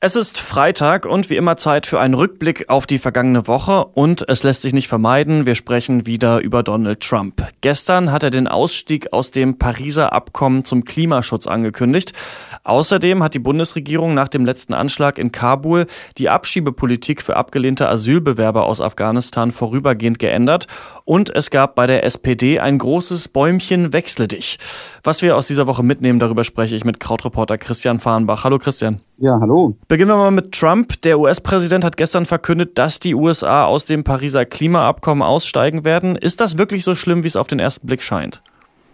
Es ist Freitag und wie immer Zeit für einen Rückblick auf die vergangene Woche und es lässt sich nicht vermeiden, wir sprechen wieder über Donald Trump. Gestern hat er den Ausstieg aus dem Pariser Abkommen zum Klimaschutz angekündigt. Außerdem hat die Bundesregierung nach dem letzten Anschlag in Kabul die Abschiebepolitik für abgelehnte Asylbewerber aus Afghanistan vorübergehend geändert und es gab bei der SPD ein großes Bäumchen Wechsle dich. Was wir aus dieser Woche mitnehmen, darüber spreche ich mit Krautreporter Christian Fahrenbach. Hallo Christian. Ja, hallo. Beginnen wir mal mit Trump. Der US-Präsident hat gestern verkündet, dass die USA aus dem Pariser Klimaabkommen aussteigen werden. Ist das wirklich so schlimm, wie es auf den ersten Blick scheint?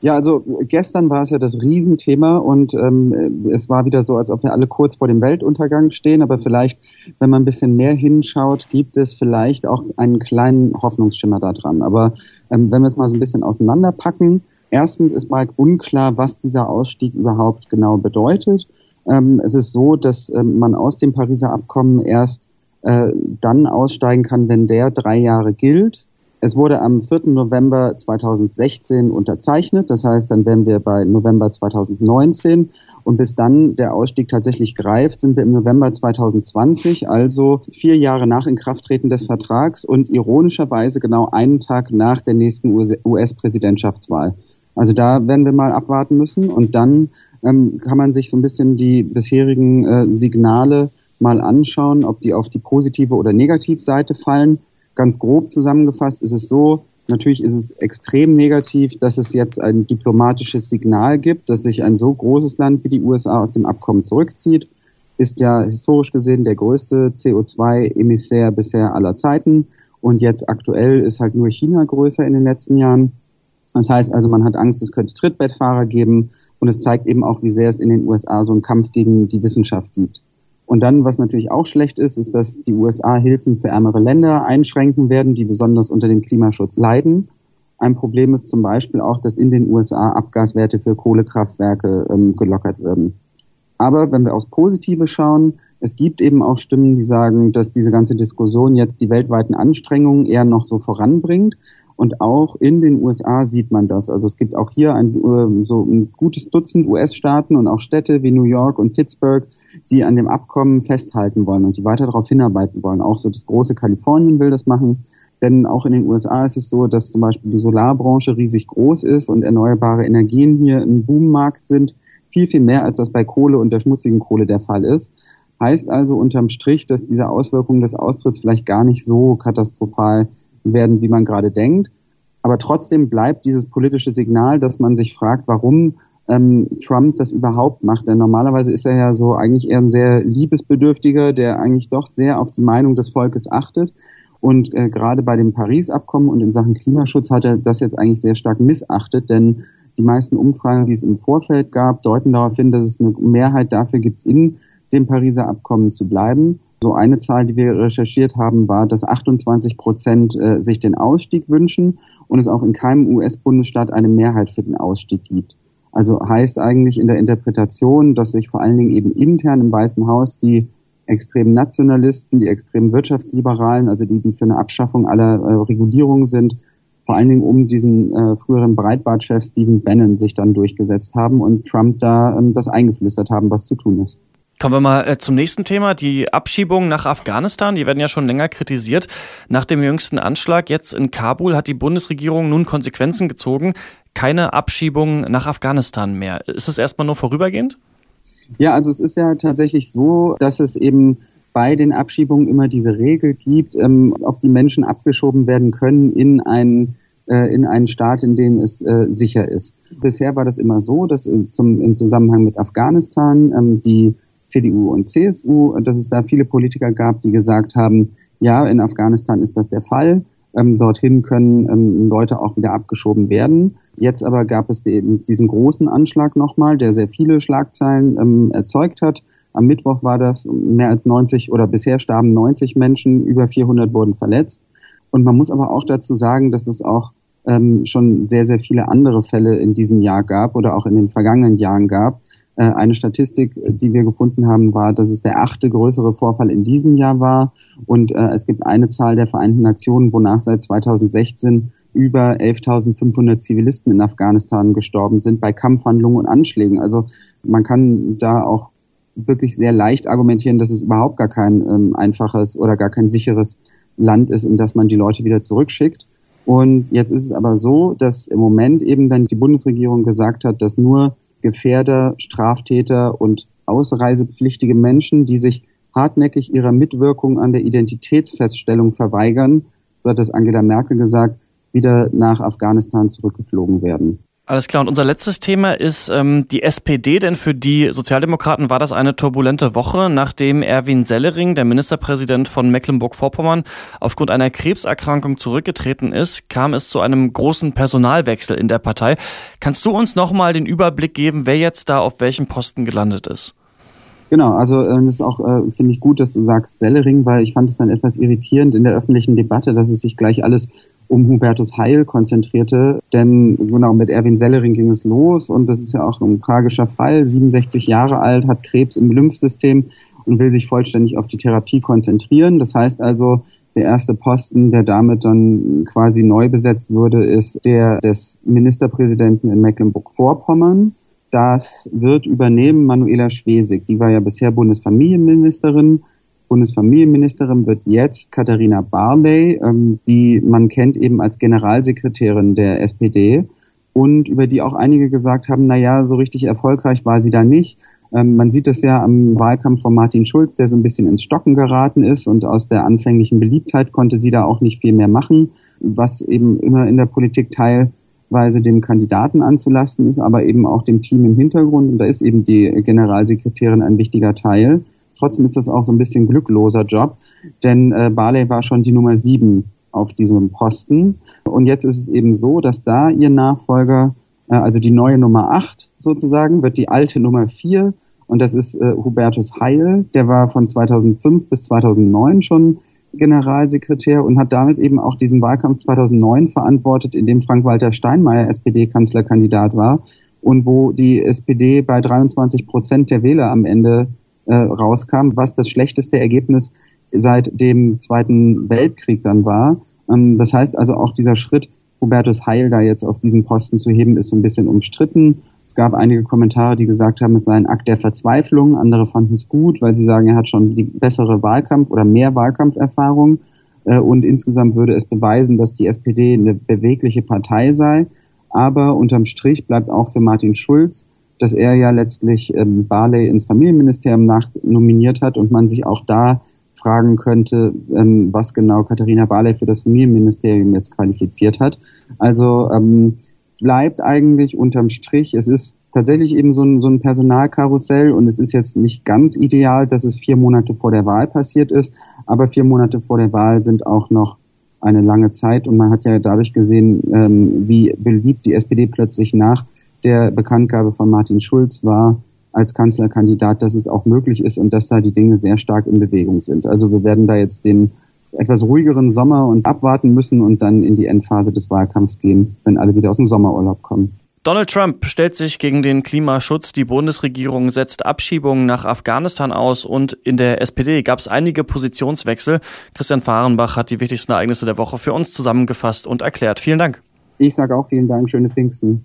Ja, also gestern war es ja das Riesenthema und ähm, es war wieder so, als ob wir alle kurz vor dem Weltuntergang stehen. Aber vielleicht, wenn man ein bisschen mehr hinschaut, gibt es vielleicht auch einen kleinen Hoffnungsschimmer daran. Aber ähm, wenn wir es mal so ein bisschen auseinanderpacken, erstens ist mal unklar, was dieser Ausstieg überhaupt genau bedeutet. Ähm, es ist so, dass ähm, man aus dem Pariser Abkommen erst äh, dann aussteigen kann, wenn der drei Jahre gilt. Es wurde am 4. November 2016 unterzeichnet. Das heißt, dann wären wir bei November 2019. Und bis dann der Ausstieg tatsächlich greift, sind wir im November 2020, also vier Jahre nach Inkrafttreten des Vertrags und ironischerweise genau einen Tag nach der nächsten US-Präsidentschaftswahl. Also da werden wir mal abwarten müssen. Und dann ähm, kann man sich so ein bisschen die bisherigen äh, Signale mal anschauen, ob die auf die positive oder Negativseite fallen. Ganz grob zusammengefasst ist es so, natürlich ist es extrem negativ, dass es jetzt ein diplomatisches Signal gibt, dass sich ein so großes Land wie die USA aus dem Abkommen zurückzieht. Ist ja historisch gesehen der größte CO2-Emissär bisher aller Zeiten. Und jetzt aktuell ist halt nur China größer in den letzten Jahren. Das heißt also, man hat Angst, es könnte Trittbettfahrer geben. Und es zeigt eben auch, wie sehr es in den USA so einen Kampf gegen die Wissenschaft gibt. Und dann, was natürlich auch schlecht ist, ist, dass die USA Hilfen für ärmere Länder einschränken werden, die besonders unter dem Klimaschutz leiden. Ein Problem ist zum Beispiel auch, dass in den USA Abgaswerte für Kohlekraftwerke ähm, gelockert werden. Aber wenn wir aufs Positive schauen, es gibt eben auch Stimmen, die sagen, dass diese ganze Diskussion jetzt die weltweiten Anstrengungen eher noch so voranbringt und auch in den USA sieht man das. Also es gibt auch hier ein, äh, so ein gutes Dutzend US-Staaten und auch Städte wie New York und Pittsburgh, die an dem Abkommen festhalten wollen und die weiter darauf hinarbeiten wollen. Auch so das große Kalifornien will das machen. Denn auch in den USA ist es so, dass zum Beispiel die Solarbranche riesig groß ist und erneuerbare Energien hier ein Boommarkt sind. Viel, viel mehr, als das bei Kohle und der schmutzigen Kohle der Fall ist. Heißt also unterm Strich, dass diese Auswirkungen des Austritts vielleicht gar nicht so katastrophal werden, wie man gerade denkt. Aber trotzdem bleibt dieses politische Signal, dass man sich fragt, warum ähm, Trump das überhaupt macht. Denn normalerweise ist er ja so eigentlich eher ein sehr liebesbedürftiger, der eigentlich doch sehr auf die Meinung des Volkes achtet. Und äh, gerade bei dem Paris-Abkommen und in Sachen Klimaschutz hat er das jetzt eigentlich sehr stark missachtet, denn die meisten Umfragen, die es im Vorfeld gab, deuten darauf hin, dass es eine Mehrheit dafür gibt, in dem Pariser Abkommen zu bleiben. So eine Zahl, die wir recherchiert haben, war, dass 28 Prozent äh, sich den Ausstieg wünschen und es auch in keinem US-Bundesstaat eine Mehrheit für den Ausstieg gibt. Also heißt eigentlich in der Interpretation, dass sich vor allen Dingen eben intern im Weißen Haus die extremen Nationalisten, die extremen Wirtschaftsliberalen, also die, die für eine Abschaffung aller äh, Regulierungen sind, vor allen Dingen um diesen äh, früheren Breitbart-Chef Stephen Bannon sich dann durchgesetzt haben und Trump da ähm, das eingeflüstert haben, was zu tun ist. Kommen wir mal äh, zum nächsten Thema, die Abschiebungen nach Afghanistan. Die werden ja schon länger kritisiert. Nach dem jüngsten Anschlag jetzt in Kabul hat die Bundesregierung nun Konsequenzen gezogen. Keine Abschiebungen nach Afghanistan mehr. Ist es erstmal nur vorübergehend? Ja, also es ist ja tatsächlich so, dass es eben bei den Abschiebungen immer diese Regel gibt, ähm, ob die Menschen abgeschoben werden können in einen äh, in einen Staat, in dem es äh, sicher ist. Bisher war das immer so, dass zum, im Zusammenhang mit Afghanistan ähm, die CDU und CSU, dass es da viele Politiker gab, die gesagt haben, ja, in Afghanistan ist das der Fall. Ähm, dorthin können ähm, Leute auch wieder abgeschoben werden. Jetzt aber gab es den, diesen großen Anschlag nochmal, der sehr viele Schlagzeilen ähm, erzeugt hat. Am Mittwoch war das mehr als 90 oder bisher starben 90 Menschen, über 400 wurden verletzt. Und man muss aber auch dazu sagen, dass es auch ähm, schon sehr, sehr viele andere Fälle in diesem Jahr gab oder auch in den vergangenen Jahren gab, eine Statistik, die wir gefunden haben, war, dass es der achte größere Vorfall in diesem Jahr war. Und äh, es gibt eine Zahl der Vereinten Nationen, wonach seit 2016 über 11.500 Zivilisten in Afghanistan gestorben sind bei Kampfhandlungen und Anschlägen. Also man kann da auch wirklich sehr leicht argumentieren, dass es überhaupt gar kein ähm, einfaches oder gar kein sicheres Land ist, in das man die Leute wieder zurückschickt. Und jetzt ist es aber so, dass im Moment eben dann die Bundesregierung gesagt hat, dass nur Gefährder, Straftäter und ausreisepflichtige Menschen, die sich hartnäckig ihrer Mitwirkung an der Identitätsfeststellung verweigern, so hat das Angela Merkel gesagt, wieder nach Afghanistan zurückgeflogen werden. Alles klar. Und unser letztes Thema ist ähm, die SPD, denn für die Sozialdemokraten war das eine turbulente Woche, nachdem Erwin Sellering, der Ministerpräsident von Mecklenburg-Vorpommern, aufgrund einer Krebserkrankung zurückgetreten ist, kam es zu einem großen Personalwechsel in der Partei. Kannst du uns nochmal den Überblick geben, wer jetzt da auf welchem Posten gelandet ist? Genau, also äh, ist auch, äh, finde ich gut, dass du sagst Sellering, weil ich fand es dann etwas irritierend in der öffentlichen Debatte, dass es sich gleich alles um Hubertus Heil konzentrierte. Denn genau mit Erwin Sellering ging es los und das ist ja auch ein tragischer Fall. 67 Jahre alt, hat Krebs im Lymphsystem und will sich vollständig auf die Therapie konzentrieren. Das heißt also, der erste Posten, der damit dann quasi neu besetzt würde, ist der des Ministerpräsidenten in Mecklenburg-Vorpommern. Das wird übernehmen Manuela Schwesig. Die war ja bisher Bundesfamilienministerin Bundesfamilienministerin wird jetzt Katharina Barley, ähm, die man kennt eben als Generalsekretärin der SPD und über die auch einige gesagt haben, na ja, so richtig erfolgreich war sie da nicht. Ähm, man sieht das ja am Wahlkampf von Martin Schulz, der so ein bisschen ins Stocken geraten ist und aus der anfänglichen Beliebtheit konnte sie da auch nicht viel mehr machen, was eben immer in der Politik teilweise dem Kandidaten anzulasten ist, aber eben auch dem Team im Hintergrund. Und da ist eben die Generalsekretärin ein wichtiger Teil. Trotzdem ist das auch so ein bisschen glückloser Job, denn äh, Barley war schon die Nummer sieben auf diesem Posten. Und jetzt ist es eben so, dass da ihr Nachfolger, äh, also die neue Nummer acht sozusagen, wird die alte Nummer vier. Und das ist äh, Hubertus Heil, der war von 2005 bis 2009 schon Generalsekretär und hat damit eben auch diesen Wahlkampf 2009 verantwortet, in dem Frank-Walter Steinmeier SPD-Kanzlerkandidat war und wo die SPD bei 23 Prozent der Wähler am Ende äh, rauskam, was das schlechteste Ergebnis seit dem Zweiten Weltkrieg dann war. Ähm, das heißt also auch dieser Schritt, Hubertus Heil da jetzt auf diesen Posten zu heben, ist so ein bisschen umstritten. Es gab einige Kommentare, die gesagt haben, es sei ein Akt der Verzweiflung. Andere fanden es gut, weil sie sagen, er hat schon die bessere Wahlkampf oder mehr Wahlkampferfahrung. Äh, und insgesamt würde es beweisen, dass die SPD eine bewegliche Partei sei. Aber unterm Strich bleibt auch für Martin Schulz dass er ja letztlich ähm, Barley ins Familienministerium nachnominiert hat und man sich auch da fragen könnte, ähm, was genau Katharina Barley für das Familienministerium jetzt qualifiziert hat. Also ähm, bleibt eigentlich unterm Strich, es ist tatsächlich eben so ein, so ein Personalkarussell und es ist jetzt nicht ganz ideal, dass es vier Monate vor der Wahl passiert ist, aber vier Monate vor der Wahl sind auch noch eine lange Zeit und man hat ja dadurch gesehen, ähm, wie beliebt die SPD plötzlich nach der Bekanntgabe von Martin Schulz war als Kanzlerkandidat, dass es auch möglich ist und dass da die Dinge sehr stark in Bewegung sind. Also wir werden da jetzt den etwas ruhigeren Sommer und abwarten müssen und dann in die Endphase des Wahlkampfs gehen, wenn alle wieder aus dem Sommerurlaub kommen. Donald Trump stellt sich gegen den Klimaschutz. Die Bundesregierung setzt Abschiebungen nach Afghanistan aus und in der SPD gab es einige Positionswechsel. Christian Fahrenbach hat die wichtigsten Ereignisse der Woche für uns zusammengefasst und erklärt. Vielen Dank. Ich sage auch vielen Dank. Schöne Pfingsten.